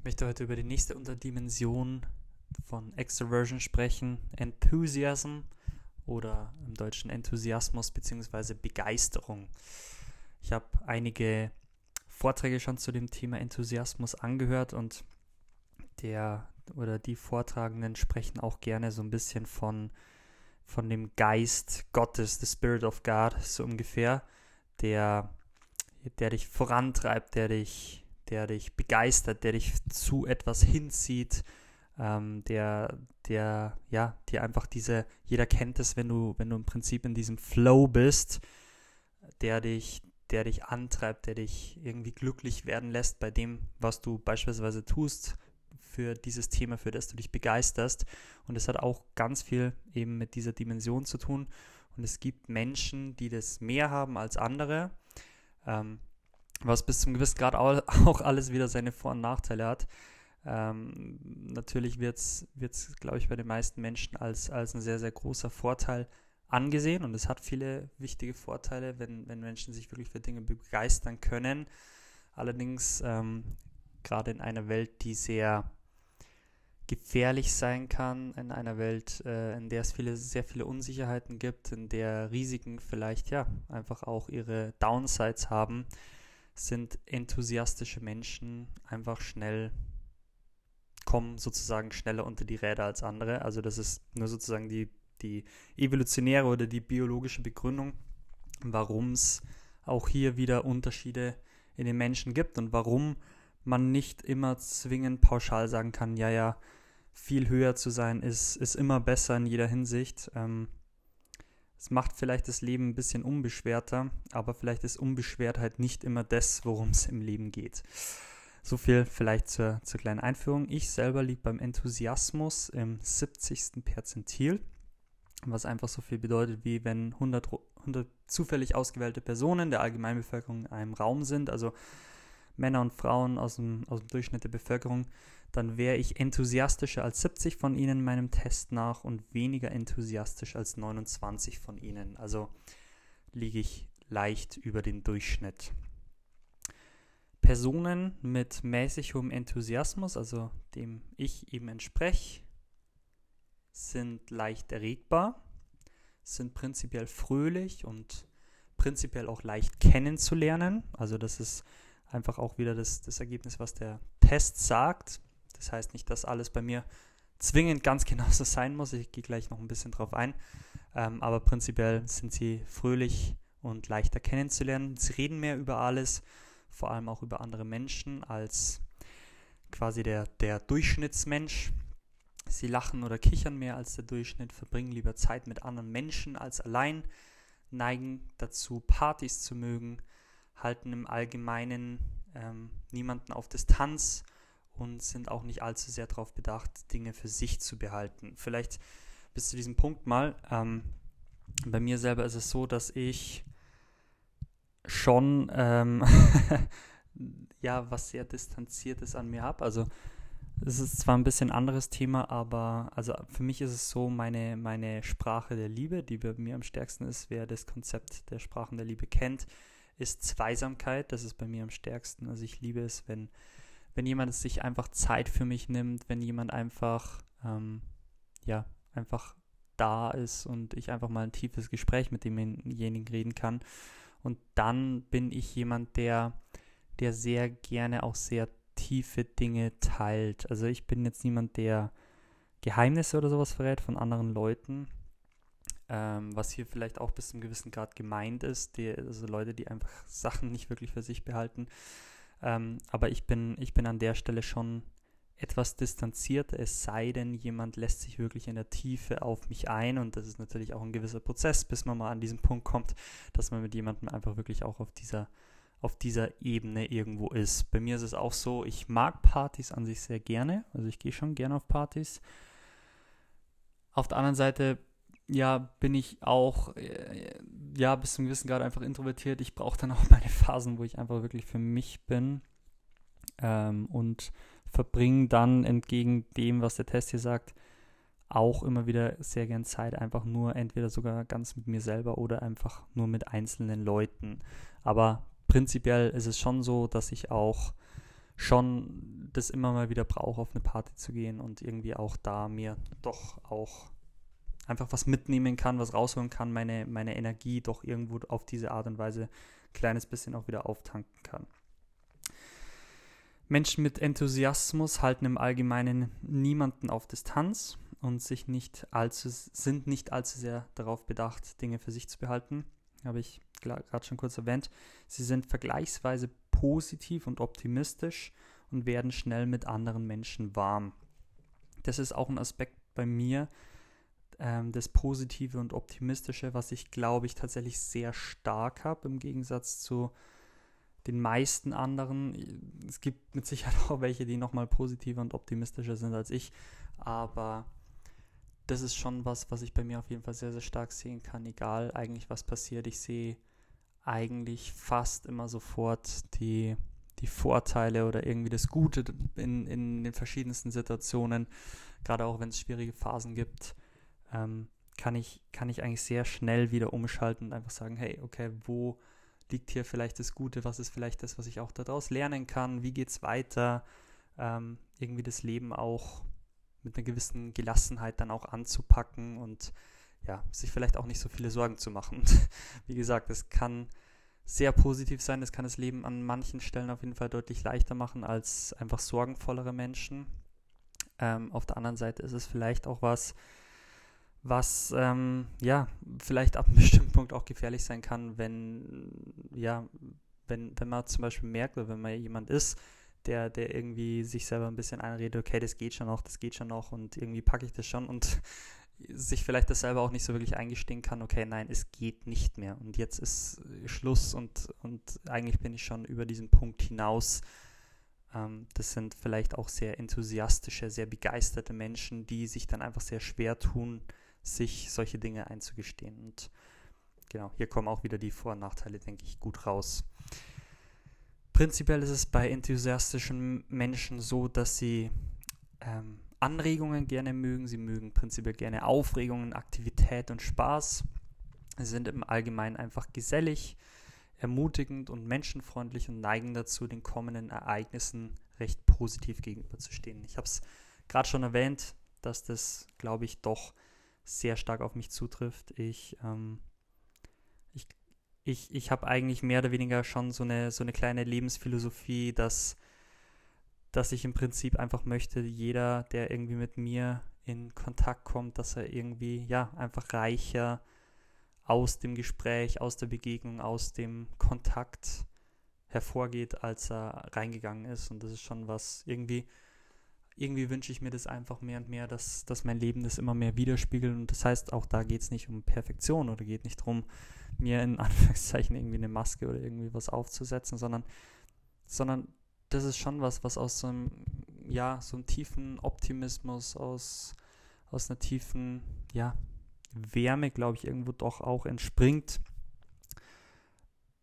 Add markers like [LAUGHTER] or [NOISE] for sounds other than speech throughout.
Ich möchte heute über die nächste Unterdimension von Extroversion sprechen, Enthusiasm oder im Deutschen Enthusiasmus bzw. Begeisterung. Ich habe einige Vorträge schon zu dem Thema Enthusiasmus angehört und der oder die Vortragenden sprechen auch gerne so ein bisschen von, von dem Geist Gottes, the Spirit of God, so ungefähr, der, der dich vorantreibt, der dich der dich begeistert, der dich zu etwas hinzieht, ähm, der, der, ja, dir einfach diese, jeder kennt es, wenn du, wenn du im Prinzip in diesem Flow bist, der dich, der dich antreibt, der dich irgendwie glücklich werden lässt bei dem, was du beispielsweise tust für dieses Thema, für das du dich begeisterst. Und es hat auch ganz viel eben mit dieser Dimension zu tun. Und es gibt Menschen, die das mehr haben als andere. Ähm, was bis zum gewissen Grad [LAUGHS] auch alles wieder seine Vor- und Nachteile hat. Ähm, natürlich wird es, glaube ich, bei den meisten Menschen als, als ein sehr, sehr großer Vorteil angesehen und es hat viele wichtige Vorteile, wenn, wenn Menschen sich wirklich für Dinge begeistern können. Allerdings, ähm, gerade in einer Welt, die sehr gefährlich sein kann, in einer Welt, äh, in der es viele, sehr viele Unsicherheiten gibt, in der Risiken vielleicht ja einfach auch ihre Downsides haben, sind enthusiastische Menschen einfach schnell, kommen sozusagen schneller unter die Räder als andere. Also das ist nur sozusagen die, die evolutionäre oder die biologische Begründung, warum es auch hier wieder Unterschiede in den Menschen gibt und warum man nicht immer zwingend pauschal sagen kann, ja, ja, viel höher zu sein ist, ist immer besser in jeder Hinsicht. Ähm, es macht vielleicht das Leben ein bisschen unbeschwerter, aber vielleicht ist Unbeschwertheit nicht immer das, worum es im Leben geht. So viel vielleicht zur, zur kleinen Einführung. Ich selber liege beim Enthusiasmus im 70. Perzentil, was einfach so viel bedeutet, wie wenn 100, 100 zufällig ausgewählte Personen der Allgemeinbevölkerung in einem Raum sind, also Männer und Frauen aus dem, aus dem Durchschnitt der Bevölkerung, dann wäre ich enthusiastischer als 70 von ihnen meinem Test nach und weniger enthusiastisch als 29 von ihnen. Also liege ich leicht über den Durchschnitt. Personen mit mäßig hohem Enthusiasmus, also dem ich eben entspreche, sind leicht erregbar, sind prinzipiell fröhlich und prinzipiell auch leicht kennenzulernen. Also das ist einfach auch wieder das, das Ergebnis, was der Test sagt. Das heißt nicht, dass alles bei mir zwingend ganz [LAUGHS] genauso sein muss. Ich gehe gleich noch ein bisschen drauf ein. Ähm, aber prinzipiell sind sie fröhlich und leichter kennenzulernen. Sie reden mehr über alles, vor allem auch über andere Menschen als quasi der, der Durchschnittsmensch. Sie lachen oder kichern mehr als der Durchschnitt, verbringen lieber Zeit mit anderen Menschen als allein, neigen dazu, Partys zu mögen, halten im Allgemeinen ähm, niemanden auf Distanz und sind auch nicht allzu sehr darauf bedacht, Dinge für sich zu behalten. Vielleicht bis zu diesem Punkt mal. Ähm, bei mir selber ist es so, dass ich schon ähm, [LAUGHS] ja was sehr distanziertes an mir habe. Also es ist zwar ein bisschen anderes Thema, aber also für mich ist es so, meine, meine Sprache der Liebe, die bei mir am stärksten ist, wer das Konzept der Sprachen der Liebe kennt, ist Zweisamkeit. Das ist bei mir am stärksten. Also ich liebe es, wenn, wenn jemand sich einfach Zeit für mich nimmt, wenn jemand einfach, ähm, ja, einfach da ist und ich einfach mal ein tiefes Gespräch mit demjenigen reden kann. Und dann bin ich jemand, der, der sehr gerne auch sehr tiefe Dinge teilt. Also ich bin jetzt niemand, der Geheimnisse oder sowas verrät von anderen Leuten ähm, was hier vielleicht auch bis zum gewissen Grad gemeint ist, die, also Leute, die einfach Sachen nicht wirklich für sich behalten. Ähm, aber ich bin, ich bin an der Stelle schon etwas distanziert, es sei denn, jemand lässt sich wirklich in der Tiefe auf mich ein und das ist natürlich auch ein gewisser Prozess, bis man mal an diesen Punkt kommt, dass man mit jemandem einfach wirklich auch auf dieser auf dieser Ebene irgendwo ist. Bei mir ist es auch so, ich mag Partys an sich sehr gerne, also ich gehe schon gerne auf Partys. Auf der anderen Seite ja, bin ich auch, äh, ja, bis zum gewissen Grad einfach introvertiert. Ich brauche dann auch [LAUGHS] meine Phasen, wo ich einfach wirklich für mich bin ähm, und verbringe dann entgegen dem, was der Test hier sagt, auch immer wieder sehr gern Zeit, einfach nur entweder sogar ganz mit mir selber oder einfach nur mit einzelnen Leuten. Aber prinzipiell ist es schon so, dass ich auch schon das immer mal wieder brauche, auf eine Party zu gehen und irgendwie auch da mir doch auch einfach was mitnehmen kann, was rausholen kann, meine, meine Energie doch irgendwo auf diese Art und Weise ein kleines bisschen auch wieder auftanken kann. Menschen mit Enthusiasmus halten im Allgemeinen niemanden auf Distanz und sich nicht allzu, sind nicht allzu sehr darauf bedacht, Dinge für sich zu behalten. Habe ich gerade schon kurz erwähnt. Sie sind vergleichsweise positiv und optimistisch und werden schnell mit anderen Menschen warm. Das ist auch ein Aspekt bei mir, ähm, das Positive und Optimistische, was ich glaube ich tatsächlich sehr stark habe im Gegensatz zu den meisten anderen. Es gibt mit Sicherheit [LAUGHS] auch welche, die nochmal positiver und optimistischer sind als ich, aber das ist schon was, was ich bei mir auf jeden Fall sehr, sehr stark sehen kann, egal eigentlich was passiert. Ich sehe eigentlich fast immer sofort die, die Vorteile oder irgendwie das Gute in, in den verschiedensten Situationen, gerade auch wenn es schwierige Phasen gibt, ähm, kann, ich, kann ich eigentlich sehr schnell wieder umschalten und einfach sagen, hey, okay, wo liegt hier vielleicht das Gute, was ist vielleicht das, was ich auch daraus lernen kann, wie geht es weiter, ähm, irgendwie das Leben auch mit einer gewissen Gelassenheit dann auch anzupacken und ja, sich vielleicht auch nicht so viele Sorgen zu machen. [LAUGHS] Wie gesagt, es kann sehr positiv sein, es kann das Leben an manchen Stellen auf jeden Fall deutlich leichter machen als einfach sorgenvollere Menschen. Ähm, auf der anderen Seite ist es vielleicht auch was, was ähm, ja vielleicht ab einem [LAUGHS] bestimmten Punkt auch gefährlich sein kann, wenn ja, wenn, wenn man zum Beispiel merkt oder wenn man jemand ist, der, der irgendwie sich selber ein bisschen einredet, okay, das geht schon noch, das geht schon noch und irgendwie packe ich das schon und [LAUGHS] sich vielleicht das selber auch nicht so wirklich eingestehen kann, okay, nein, es geht nicht mehr und jetzt ist Schluss und, und eigentlich bin ich schon über diesen Punkt hinaus. Ähm, das sind vielleicht auch sehr enthusiastische, sehr begeisterte Menschen, die sich dann einfach sehr schwer tun, sich solche Dinge einzugestehen. Und genau, hier kommen auch wieder die Vor- und Nachteile, denke ich, gut raus. Prinzipiell ist es bei enthusiastischen Menschen so, dass sie ähm, Anregungen gerne mögen. Sie mögen prinzipiell gerne Aufregungen, Aktivität und Spaß. Sie sind im Allgemeinen einfach gesellig, ermutigend und menschenfreundlich und neigen dazu, den kommenden Ereignissen recht positiv gegenüberzustehen. Ich habe es gerade schon erwähnt, dass das, glaube ich, doch sehr stark auf mich zutrifft. Ich, ähm, ich, ich, ich habe eigentlich mehr oder weniger schon so eine, so eine kleine Lebensphilosophie, dass, dass ich im Prinzip einfach möchte, jeder, der irgendwie mit mir in Kontakt kommt, dass er irgendwie, ja, einfach reicher aus dem Gespräch, aus der Begegnung, aus dem Kontakt hervorgeht, als er reingegangen ist. Und das ist schon was irgendwie irgendwie wünsche ich mir das einfach mehr und mehr, dass, dass mein Leben das immer mehr widerspiegelt. Und das heißt, auch da geht es nicht um Perfektion oder geht nicht darum, mir in [LAUGHS] Anführungszeichen irgendwie eine Maske oder irgendwie was aufzusetzen, sondern, sondern das ist schon was, was aus so einem, ja, so einem tiefen Optimismus, aus, aus einer tiefen, ja, Wärme, glaube ich, irgendwo doch auch entspringt.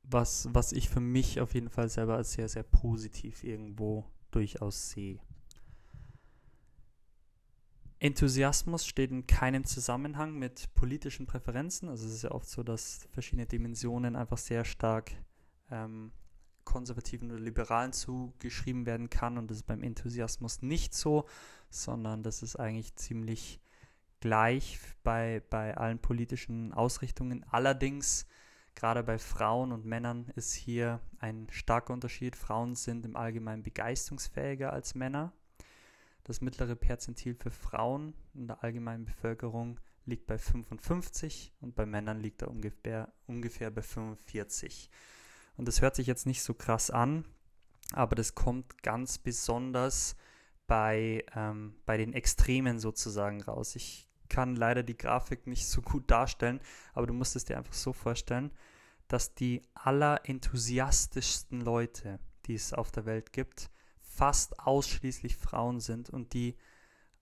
Was, was ich für mich auf jeden Fall selber als sehr, sehr positiv irgendwo durchaus sehe. Enthusiasmus steht in keinem Zusammenhang mit politischen Präferenzen. Also es ist ja oft so, dass verschiedene Dimensionen einfach sehr stark ähm, konservativen oder liberalen zugeschrieben werden kann. Und das ist beim Enthusiasmus nicht so, sondern das ist eigentlich ziemlich gleich bei, bei allen politischen Ausrichtungen. Allerdings, gerade bei Frauen und Männern ist hier ein starker Unterschied. Frauen sind im Allgemeinen begeisterungsfähiger als Männer. Das mittlere Perzentil für Frauen in der allgemeinen Bevölkerung liegt bei 55 und bei Männern liegt er ungefähr, ungefähr bei 45. Und das hört sich jetzt nicht so krass an, aber das kommt ganz besonders bei, ähm, bei den Extremen sozusagen raus. Ich kann leider die Grafik nicht so gut darstellen, aber du musst es dir einfach so vorstellen, dass die allerenthusiastischsten Leute, die es auf der Welt gibt, fast ausschließlich Frauen sind und die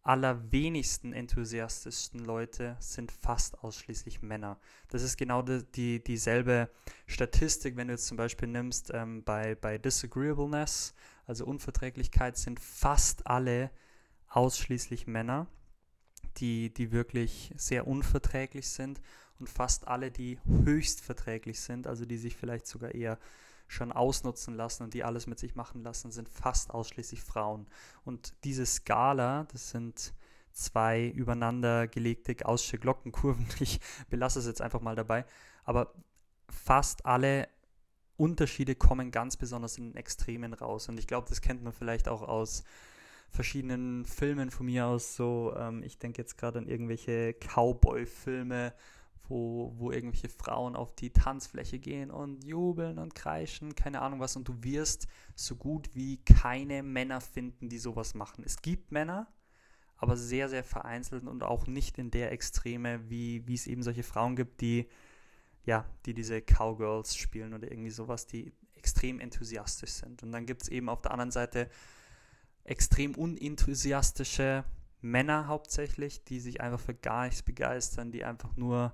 allerwenigsten enthusiastischsten Leute sind fast ausschließlich Männer. Das ist genau die, die dieselbe Statistik, wenn du jetzt zum Beispiel nimmst ähm, bei, bei Disagreeableness, also Unverträglichkeit, sind fast alle ausschließlich Männer, die, die wirklich sehr unverträglich sind und fast alle, die höchst verträglich sind, also die sich vielleicht sogar eher schon ausnutzen lassen und die alles mit sich machen lassen, sind fast ausschließlich Frauen. Und diese Skala, das sind zwei übereinander gelegte gaußsche Glockenkurven, [LAUGHS] ich belasse es jetzt einfach mal dabei, aber fast alle Unterschiede kommen ganz besonders in den Extremen raus. Und ich glaube, das kennt man vielleicht auch aus verschiedenen Filmen von mir aus. So, ähm, ich denke jetzt gerade an irgendwelche Cowboy-Filme, wo, wo irgendwelche Frauen auf die Tanzfläche gehen und jubeln und kreischen, keine Ahnung was. Und du wirst so gut wie keine Männer finden, die sowas machen. Es gibt Männer, aber sehr, sehr vereinzelt und auch nicht in der Extreme, wie, wie es eben solche Frauen gibt, die ja, die diese Cowgirls spielen oder irgendwie sowas, die extrem enthusiastisch sind. Und dann gibt es eben auf der anderen Seite extrem unenthusiastische Männer hauptsächlich, die sich einfach für gar nichts begeistern, die einfach nur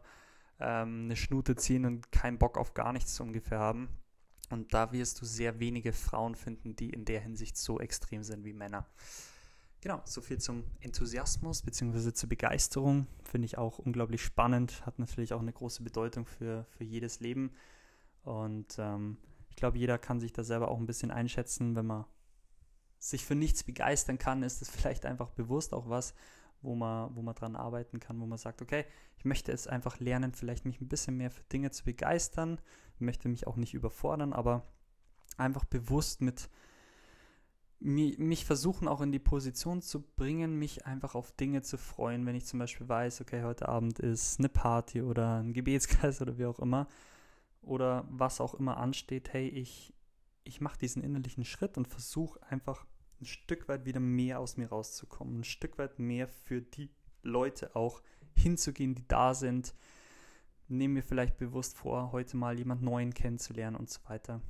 ähm, eine Schnute ziehen und keinen Bock auf gar nichts ungefähr haben. Und da wirst du sehr wenige Frauen finden, die in der Hinsicht so extrem sind wie Männer. Genau, so viel zum Enthusiasmus bzw. zur Begeisterung. Finde ich auch unglaublich spannend, hat natürlich auch eine große Bedeutung für, für jedes Leben. Und ähm, ich glaube, jeder kann sich da selber auch ein bisschen einschätzen. Wenn man sich für nichts begeistern kann, ist es [LAUGHS] vielleicht einfach bewusst auch was, wo man, wo man dran arbeiten kann, wo man sagt, okay, ich möchte es einfach lernen, vielleicht mich ein bisschen mehr für Dinge zu begeistern, möchte mich auch nicht überfordern, aber einfach bewusst mit mich versuchen auch in die Position zu bringen, mich einfach auf Dinge zu freuen, wenn ich zum Beispiel weiß, okay, heute Abend ist eine Party oder ein Gebetskreis oder wie auch immer oder was auch immer ansteht, hey, ich, ich mache diesen innerlichen Schritt und versuche einfach ein Stück weit wieder mehr aus mir rauszukommen, ein Stück weit mehr für die Leute auch hinzugehen, die da sind. Nehme mir vielleicht bewusst vor, heute mal jemand Neuen kennenzulernen und so weiter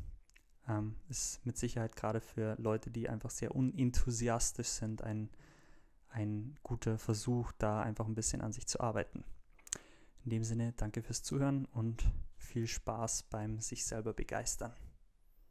ähm, ist mit Sicherheit gerade für Leute, die einfach sehr unenthusiastisch sind, ein, ein guter Versuch, da einfach ein bisschen an sich zu arbeiten. In dem Sinne, danke fürs Zuhören und viel Spaß beim sich selber begeistern.